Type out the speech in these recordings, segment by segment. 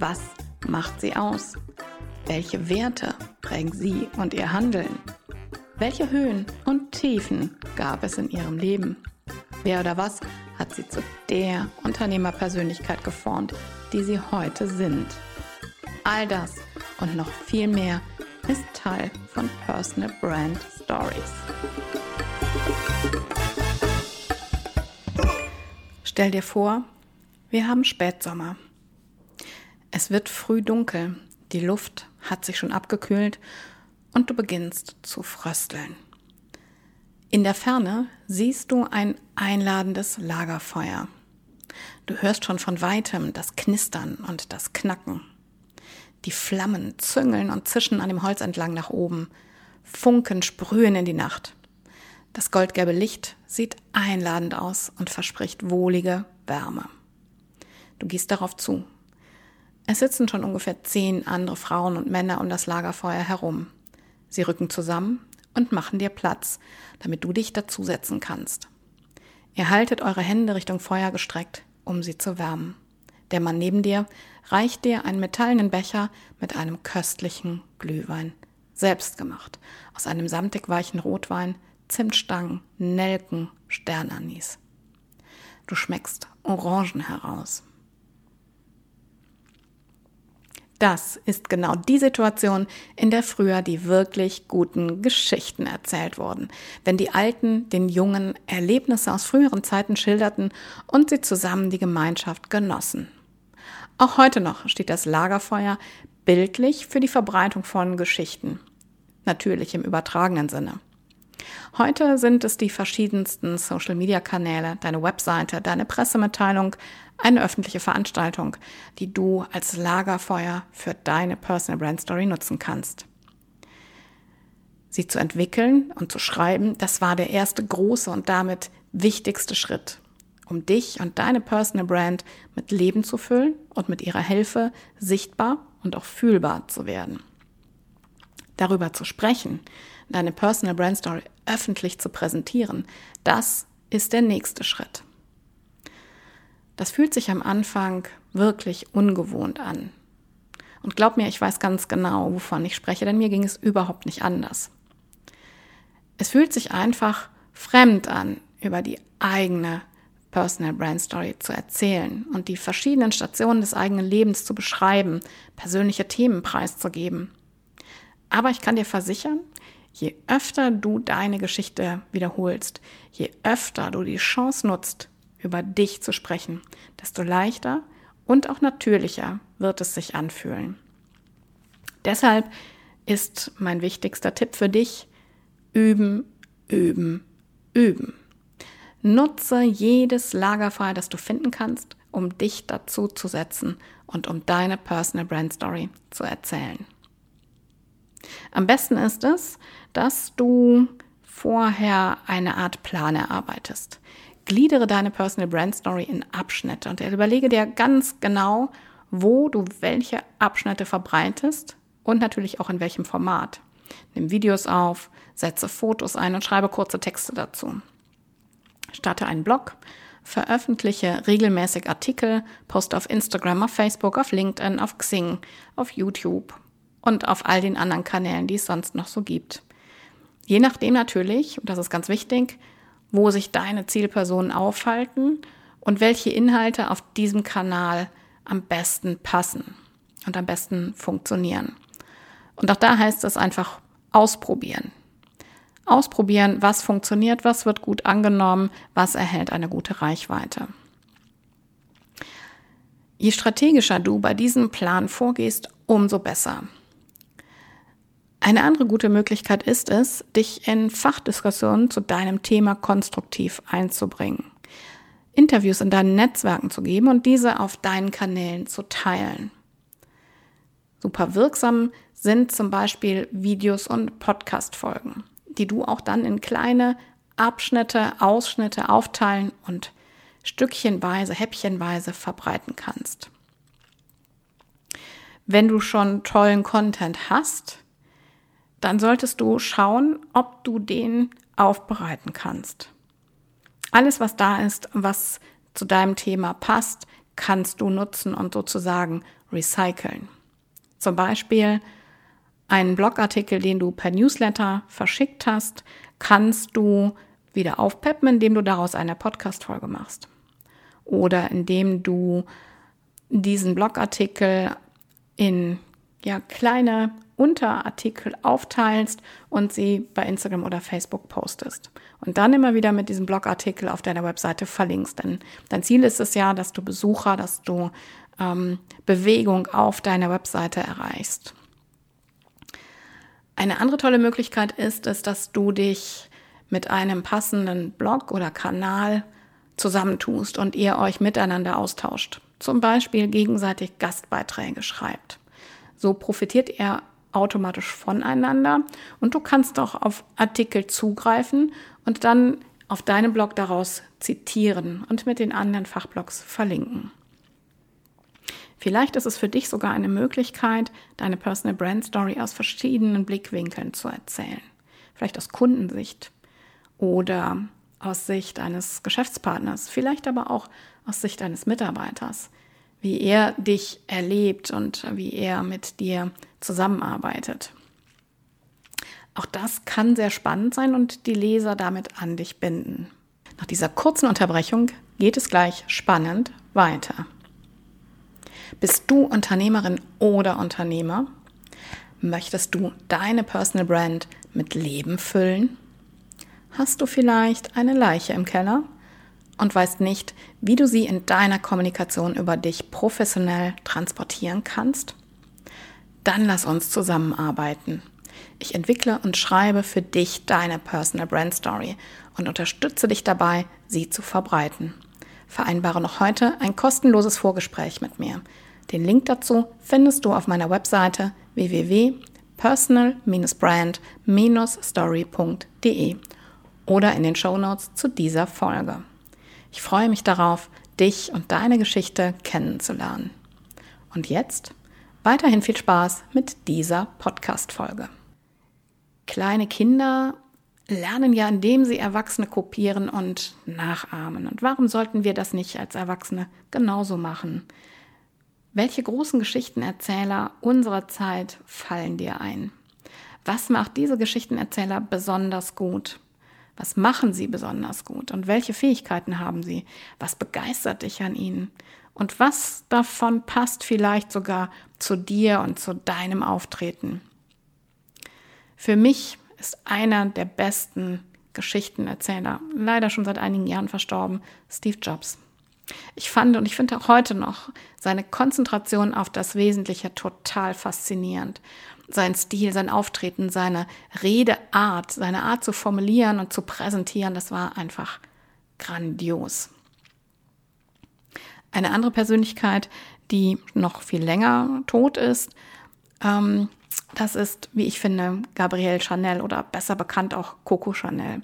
Was macht sie aus? Welche Werte prägen sie und ihr Handeln? Welche Höhen und Tiefen gab es in ihrem Leben? Wer oder was hat sie zu der Unternehmerpersönlichkeit geformt, die sie heute sind? All das und noch viel mehr ist Teil von Personal Brand Stories. Stell dir vor, wir haben Spätsommer. Es wird früh dunkel, die Luft hat sich schon abgekühlt und du beginnst zu frösteln. In der Ferne siehst du ein einladendes Lagerfeuer. Du hörst schon von weitem das Knistern und das Knacken. Die Flammen züngeln und zischen an dem Holz entlang nach oben. Funken sprühen in die Nacht. Das goldgelbe Licht sieht einladend aus und verspricht wohlige Wärme. Du gehst darauf zu. Es sitzen schon ungefähr zehn andere Frauen und Männer um das Lagerfeuer herum. Sie rücken zusammen und machen dir Platz, damit du dich dazusetzen kannst. Ihr haltet eure Hände Richtung Feuer gestreckt, um sie zu wärmen. Der Mann neben dir reicht dir einen metallenen Becher mit einem köstlichen Glühwein, selbst gemacht, aus einem samtig weichen Rotwein, Zimtstangen, Nelken, Sternanis. Du schmeckst Orangen heraus. Das ist genau die Situation, in der früher die wirklich guten Geschichten erzählt wurden, wenn die Alten den Jungen Erlebnisse aus früheren Zeiten schilderten und sie zusammen die Gemeinschaft genossen. Auch heute noch steht das Lagerfeuer bildlich für die Verbreitung von Geschichten, natürlich im übertragenen Sinne. Heute sind es die verschiedensten Social-Media-Kanäle, deine Webseite, deine Pressemitteilung, eine öffentliche Veranstaltung, die du als Lagerfeuer für deine Personal Brand Story nutzen kannst. Sie zu entwickeln und zu schreiben, das war der erste große und damit wichtigste Schritt, um dich und deine Personal Brand mit Leben zu füllen und mit ihrer Hilfe sichtbar und auch fühlbar zu werden. Darüber zu sprechen, deine Personal Brand Story öffentlich zu präsentieren, das ist der nächste Schritt. Das fühlt sich am Anfang wirklich ungewohnt an. Und glaub mir, ich weiß ganz genau, wovon ich spreche, denn mir ging es überhaupt nicht anders. Es fühlt sich einfach fremd an, über die eigene Personal Brand Story zu erzählen und die verschiedenen Stationen des eigenen Lebens zu beschreiben, persönliche Themen preiszugeben. Aber ich kann dir versichern, Je öfter du deine Geschichte wiederholst, je öfter du die Chance nutzt, über dich zu sprechen, desto leichter und auch natürlicher wird es sich anfühlen. Deshalb ist mein wichtigster Tipp für dich, üben, üben, üben. Nutze jedes Lagerfeuer, das du finden kannst, um dich dazu zu setzen und um deine Personal Brand Story zu erzählen. Am besten ist es, dass du vorher eine Art Plan erarbeitest. Gliedere deine Personal Brand Story in Abschnitte und überlege dir ganz genau, wo du welche Abschnitte verbreitest und natürlich auch in welchem Format. Nimm Videos auf, setze Fotos ein und schreibe kurze Texte dazu. Starte einen Blog, veröffentliche regelmäßig Artikel, poste auf Instagram, auf Facebook, auf LinkedIn, auf Xing, auf YouTube und auf all den anderen Kanälen, die es sonst noch so gibt. Je nachdem natürlich, und das ist ganz wichtig, wo sich deine Zielpersonen aufhalten und welche Inhalte auf diesem Kanal am besten passen und am besten funktionieren. Und auch da heißt es einfach ausprobieren. Ausprobieren, was funktioniert, was wird gut angenommen, was erhält eine gute Reichweite. Je strategischer du bei diesem Plan vorgehst, umso besser. Eine andere gute Möglichkeit ist es, dich in Fachdiskussionen zu deinem Thema konstruktiv einzubringen. Interviews in deinen Netzwerken zu geben und diese auf deinen Kanälen zu teilen. Super wirksam sind zum Beispiel Videos und Podcast-Folgen, die du auch dann in kleine Abschnitte, Ausschnitte aufteilen und stückchenweise, häppchenweise verbreiten kannst. Wenn du schon tollen Content hast, dann solltest du schauen, ob du den aufbereiten kannst. Alles, was da ist, was zu deinem Thema passt, kannst du nutzen und sozusagen recyceln. Zum Beispiel einen Blogartikel, den du per Newsletter verschickt hast, kannst du wieder aufpeppen, indem du daraus eine Podcast-Folge machst. Oder indem du diesen Blogartikel in ja, kleine Unterartikel aufteilst und sie bei Instagram oder Facebook postest. Und dann immer wieder mit diesem Blogartikel auf deiner Webseite verlinkst. Denn dein Ziel ist es ja, dass du Besucher, dass du ähm, Bewegung auf deiner Webseite erreichst. Eine andere tolle Möglichkeit ist es, dass du dich mit einem passenden Blog oder Kanal zusammentust und ihr euch miteinander austauscht. Zum Beispiel gegenseitig Gastbeiträge schreibt. So profitiert ihr automatisch voneinander und du kannst auch auf Artikel zugreifen und dann auf deinem Blog daraus zitieren und mit den anderen Fachblogs verlinken. Vielleicht ist es für dich sogar eine Möglichkeit, deine Personal Brand Story aus verschiedenen Blickwinkeln zu erzählen. Vielleicht aus Kundensicht oder aus Sicht eines Geschäftspartners, vielleicht aber auch aus Sicht eines Mitarbeiters wie er dich erlebt und wie er mit dir zusammenarbeitet. Auch das kann sehr spannend sein und die Leser damit an dich binden. Nach dieser kurzen Unterbrechung geht es gleich spannend weiter. Bist du Unternehmerin oder Unternehmer? Möchtest du deine Personal Brand mit Leben füllen? Hast du vielleicht eine Leiche im Keller und weißt nicht, wie du sie in deiner Kommunikation über dich professionell transportieren kannst? Dann lass uns zusammenarbeiten. Ich entwickle und schreibe für dich deine Personal Brand Story und unterstütze dich dabei, sie zu verbreiten. Vereinbare noch heute ein kostenloses Vorgespräch mit mir. Den Link dazu findest du auf meiner Webseite www.personal-brand-story.de oder in den Shownotes zu dieser Folge. Ich freue mich darauf, dich und deine Geschichte kennenzulernen. Und jetzt weiterhin viel Spaß mit dieser Podcast-Folge. Kleine Kinder lernen ja, indem sie Erwachsene kopieren und nachahmen. Und warum sollten wir das nicht als Erwachsene genauso machen? Welche großen Geschichtenerzähler unserer Zeit fallen dir ein? Was macht diese Geschichtenerzähler besonders gut? Was machen sie besonders gut und welche Fähigkeiten haben sie? Was begeistert dich an ihnen? Und was davon passt vielleicht sogar zu dir und zu deinem Auftreten? Für mich ist einer der besten Geschichtenerzähler, leider schon seit einigen Jahren verstorben, Steve Jobs. Ich fand und ich finde auch heute noch seine Konzentration auf das Wesentliche total faszinierend sein Stil, sein Auftreten, seine Redeart, seine Art zu formulieren und zu präsentieren, das war einfach grandios. Eine andere Persönlichkeit, die noch viel länger tot ist, ähm, das ist, wie ich finde, Gabrielle Chanel oder besser bekannt auch Coco Chanel.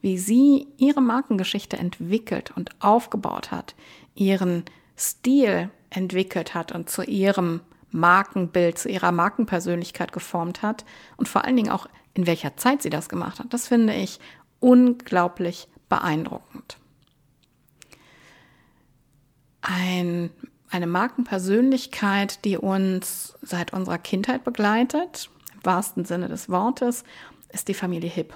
Wie sie ihre Markengeschichte entwickelt und aufgebaut hat, ihren Stil entwickelt hat und zu ihrem Markenbild, zu ihrer Markenpersönlichkeit geformt hat und vor allen Dingen auch in welcher Zeit sie das gemacht hat. Das finde ich unglaublich beeindruckend. Ein, eine Markenpersönlichkeit, die uns seit unserer Kindheit begleitet, im wahrsten Sinne des Wortes, ist die Familie Hipp.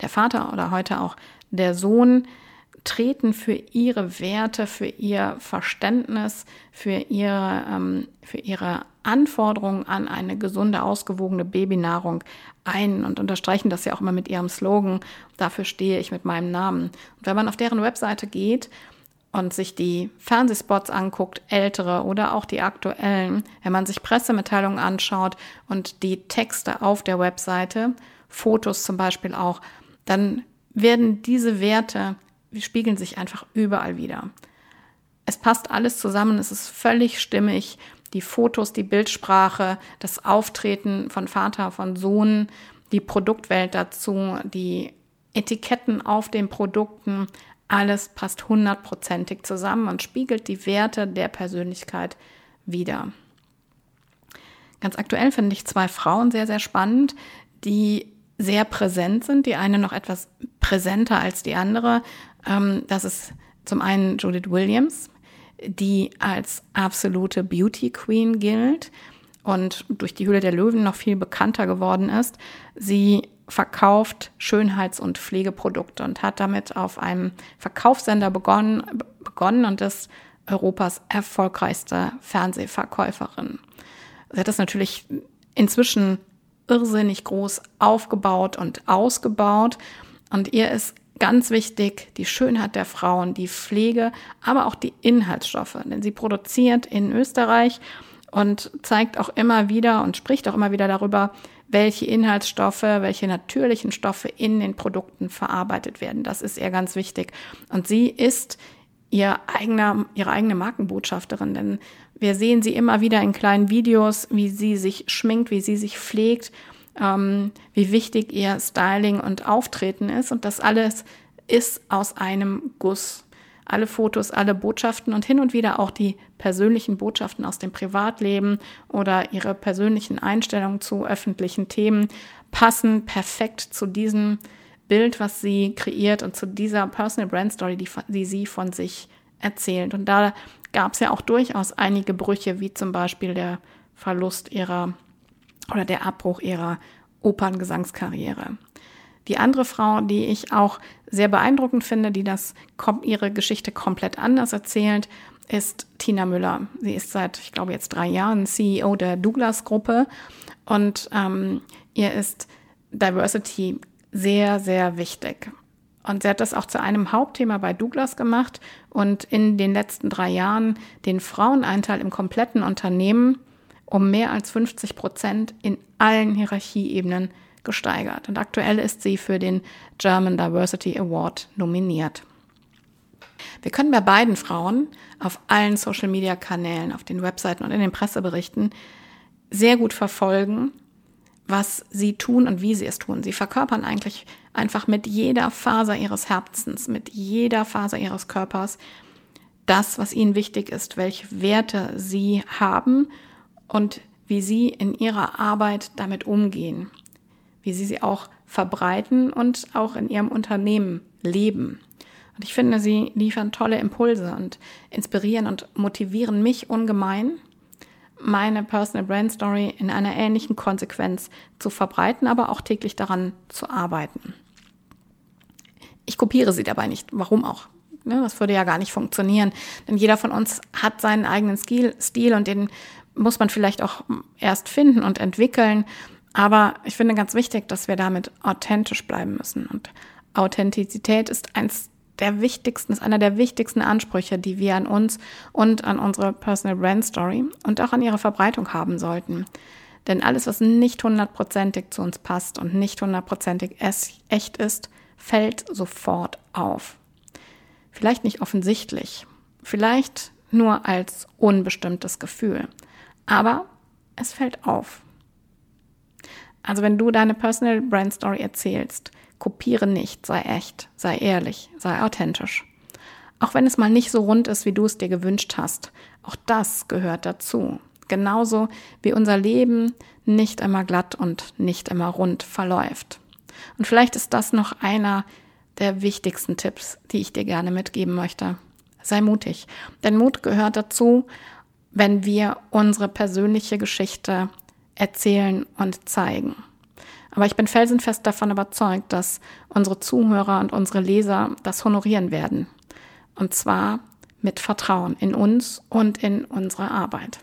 Der Vater oder heute auch der Sohn treten für ihre Werte, für ihr Verständnis, für ihre, ähm, für ihre Anforderungen an eine gesunde, ausgewogene Babynahrung ein und unterstreichen das ja auch immer mit ihrem Slogan, dafür stehe ich mit meinem Namen. Und wenn man auf deren Webseite geht und sich die Fernsehspots anguckt, ältere oder auch die aktuellen, wenn man sich Pressemitteilungen anschaut und die Texte auf der Webseite, Fotos zum Beispiel auch, dann werden diese Werte spiegeln sich einfach überall wieder. Es passt alles zusammen, es ist völlig stimmig. die Fotos, die Bildsprache, das Auftreten von Vater, von Sohn, die Produktwelt dazu, die Etiketten auf den Produkten, alles passt hundertprozentig zusammen und spiegelt die Werte der Persönlichkeit wider. Ganz aktuell finde ich zwei Frauen sehr, sehr spannend, die sehr präsent sind. Die eine noch etwas präsenter als die andere. Ähm, das ist zum einen Judith Williams, die als absolute Beauty Queen gilt und durch die Höhle der Löwen noch viel bekannter geworden ist. Sie verkauft Schönheits- und Pflegeprodukte und hat damit auf einem Verkaufssender begonnen, begonnen und ist Europas erfolgreichste Fernsehverkäuferin. Sie hat das natürlich inzwischen irrsinnig groß aufgebaut und ausgebaut und ihr ist ganz wichtig die Schönheit der Frauen, die Pflege, aber auch die Inhaltsstoffe, denn sie produziert in Österreich und zeigt auch immer wieder und spricht auch immer wieder darüber, welche Inhaltsstoffe, welche natürlichen Stoffe in den Produkten verarbeitet werden. Das ist ihr ganz wichtig. Und sie ist ihr eigener, ihre eigene Markenbotschafterin, denn wir sehen sie immer wieder in kleinen Videos, wie sie sich schminkt, wie sie sich pflegt, ähm, wie wichtig ihr Styling und Auftreten ist. Und das alles ist aus einem Guss alle Fotos, alle Botschaften und hin und wieder auch die persönlichen Botschaften aus dem Privatleben oder ihre persönlichen Einstellungen zu öffentlichen Themen passen perfekt zu diesem Bild, was sie kreiert und zu dieser Personal Brand Story, die, die sie von sich erzählt. Und da gab es ja auch durchaus einige Brüche, wie zum Beispiel der Verlust ihrer oder der Abbruch ihrer Operngesangskarriere. Die andere Frau, die ich auch sehr beeindruckend finde, die das ihre Geschichte komplett anders erzählt, ist Tina Müller. Sie ist seit, ich glaube, jetzt drei Jahren CEO der Douglas-Gruppe und ähm, ihr ist Diversity sehr, sehr wichtig. Und sie hat das auch zu einem Hauptthema bei Douglas gemacht und in den letzten drei Jahren den Fraueneinteil im kompletten Unternehmen um mehr als 50 Prozent in allen Hierarchieebenen gesteigert. Und aktuell ist sie für den German Diversity Award nominiert. Wir können bei beiden Frauen auf allen Social-Media-Kanälen, auf den Webseiten und in den Presseberichten sehr gut verfolgen, was sie tun und wie sie es tun. Sie verkörpern eigentlich einfach mit jeder Faser ihres Herzens, mit jeder Faser ihres Körpers das, was ihnen wichtig ist, welche Werte sie haben und wie sie in ihrer Arbeit damit umgehen wie sie sie auch verbreiten und auch in ihrem Unternehmen leben. Und ich finde, sie liefern tolle Impulse und inspirieren und motivieren mich ungemein, meine Personal Brand Story in einer ähnlichen Konsequenz zu verbreiten, aber auch täglich daran zu arbeiten. Ich kopiere sie dabei nicht. Warum auch? Ne, das würde ja gar nicht funktionieren. Denn jeder von uns hat seinen eigenen Stil und den muss man vielleicht auch erst finden und entwickeln. Aber ich finde ganz wichtig, dass wir damit authentisch bleiben müssen. Und Authentizität ist eins der wichtigsten, ist einer der wichtigsten Ansprüche, die wir an uns und an unsere Personal Brand Story und auch an ihre Verbreitung haben sollten. Denn alles, was nicht hundertprozentig zu uns passt und nicht hundertprozentig echt ist, fällt sofort auf. Vielleicht nicht offensichtlich, vielleicht nur als unbestimmtes Gefühl, aber es fällt auf. Also wenn du deine Personal Brand Story erzählst, kopiere nicht, sei echt, sei ehrlich, sei authentisch. Auch wenn es mal nicht so rund ist, wie du es dir gewünscht hast, auch das gehört dazu. Genauso wie unser Leben nicht immer glatt und nicht immer rund verläuft. Und vielleicht ist das noch einer der wichtigsten Tipps, die ich dir gerne mitgeben möchte. Sei mutig, denn Mut gehört dazu, wenn wir unsere persönliche Geschichte erzählen und zeigen. Aber ich bin felsenfest davon überzeugt, dass unsere Zuhörer und unsere Leser das honorieren werden. Und zwar mit Vertrauen in uns und in unsere Arbeit.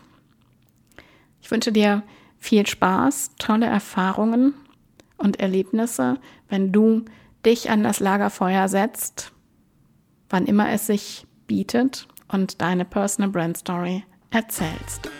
Ich wünsche dir viel Spaß, tolle Erfahrungen und Erlebnisse, wenn du dich an das Lagerfeuer setzt, wann immer es sich bietet und deine Personal Brand Story erzählst.